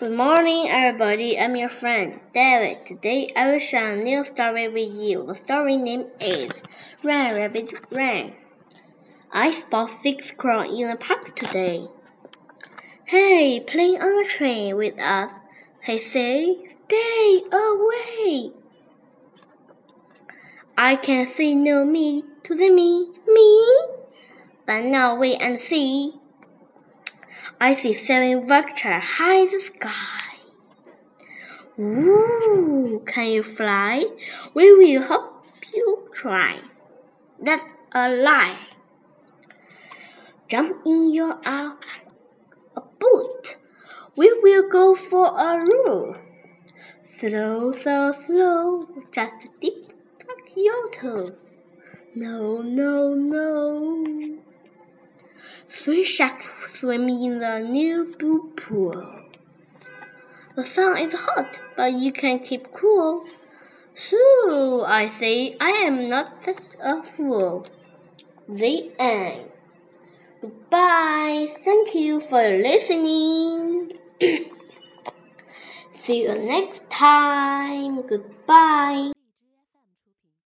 Good morning, everybody. I'm your friend, David. Today I will share a new story with you. The story name is Run, Rabbit, Run. I spot six squirrels in the park today. Hey, playing on the train with us. He say, Stay away. I can see no me to the me, me. But now wait and see. I see seven vultures high in the sky. Ooh, can you fly? We will help you try. That's a lie. Jump in your uh, a boot. We will go for a roll. Slow, so slow, just dip your toe. No, no, no. Three sharks swim in the new blue pool. The sun is hot, but you can keep cool. So I say I am not such a fool. The end. Goodbye. Thank you for listening. See you next time. Goodbye.